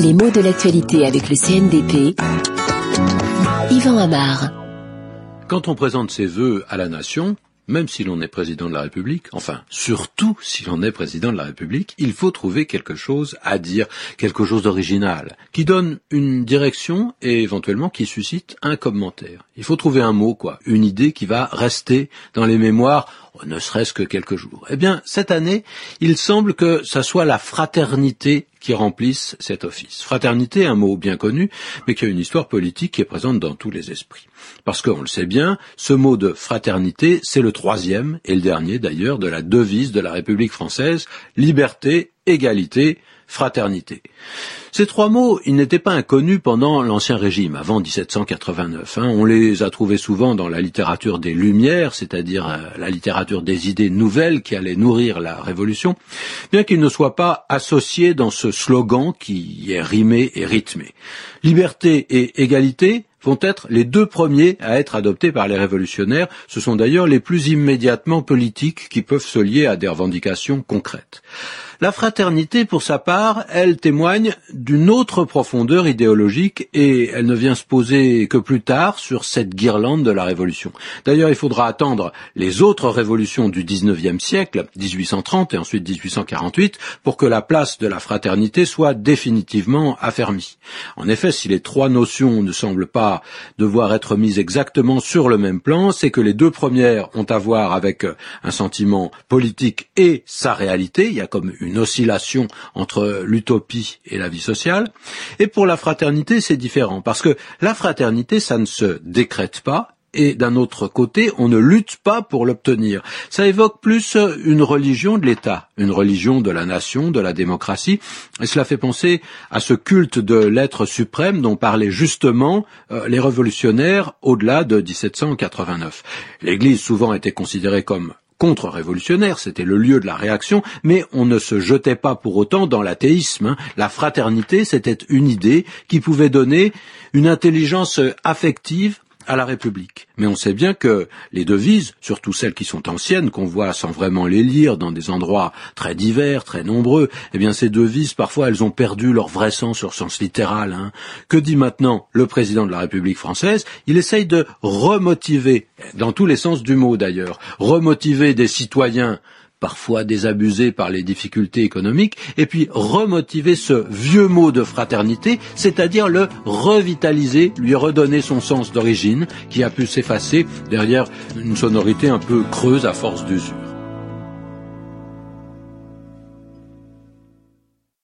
Les mots de l'actualité avec le CNDP. Yvan Amar. Quand on présente ses vœux à la nation, même si l'on est président de la République, enfin surtout si l'on est président de la République, il faut trouver quelque chose à dire, quelque chose d'original, qui donne une direction et éventuellement qui suscite un commentaire. Il faut trouver un mot, quoi, une idée qui va rester dans les mémoires ne serait-ce que quelques jours. Eh bien, cette année, il semble que ça soit la fraternité qui remplisse cet office. Fraternité, un mot bien connu, mais qui a une histoire politique qui est présente dans tous les esprits. Parce qu'on le sait bien, ce mot de fraternité, c'est le troisième, et le dernier d'ailleurs, de la devise de la République française, liberté, égalité, fraternité. Ces trois mots, ils n'étaient pas inconnus pendant l'Ancien Régime, avant 1789. Hein. On les a trouvés souvent dans la littérature des Lumières, c'est-à-dire euh, la littérature des idées nouvelles qui allaient nourrir la Révolution, bien qu'ils ne soient pas associés dans ce slogan qui est rimé et rythmé. Liberté et égalité, vont être les deux premiers à être adoptés par les révolutionnaires. Ce sont d'ailleurs les plus immédiatement politiques qui peuvent se lier à des revendications concrètes. La fraternité, pour sa part, elle témoigne d'une autre profondeur idéologique et elle ne vient se poser que plus tard sur cette guirlande de la Révolution. D'ailleurs, il faudra attendre les autres révolutions du XIXe siècle, 1830 et ensuite 1848, pour que la place de la fraternité soit définitivement affermie. En effet, si les trois notions ne semblent pas devoir être mises exactement sur le même plan, c'est que les deux premières ont à voir avec un sentiment politique et sa réalité. Il y a comme oscillation entre l'utopie et la vie sociale. Et pour la fraternité, c'est différent, parce que la fraternité, ça ne se décrète pas, et d'un autre côté, on ne lutte pas pour l'obtenir. Ça évoque plus une religion de l'État, une religion de la nation, de la démocratie, et cela fait penser à ce culte de l'être suprême dont parlaient justement euh, les révolutionnaires au-delà de 1789. L'Église souvent était considérée comme contre-révolutionnaire, c'était le lieu de la réaction, mais on ne se jetait pas pour autant dans l'athéisme. Hein. La fraternité, c'était une idée qui pouvait donner une intelligence affective à la République. Mais on sait bien que les devises, surtout celles qui sont anciennes, qu'on voit sans vraiment les lire dans des endroits très divers, très nombreux, eh bien ces devises, parfois, elles ont perdu leur vrai sens, leur sens littéral. Hein. Que dit maintenant le président de la République française? Il essaye de remotiver, dans tous les sens du mot d'ailleurs, remotiver des citoyens parfois désabusé par les difficultés économiques, et puis remotiver ce vieux mot de fraternité, c'est-à-dire le revitaliser, lui redonner son sens d'origine, qui a pu s'effacer derrière une sonorité un peu creuse à force d'usure.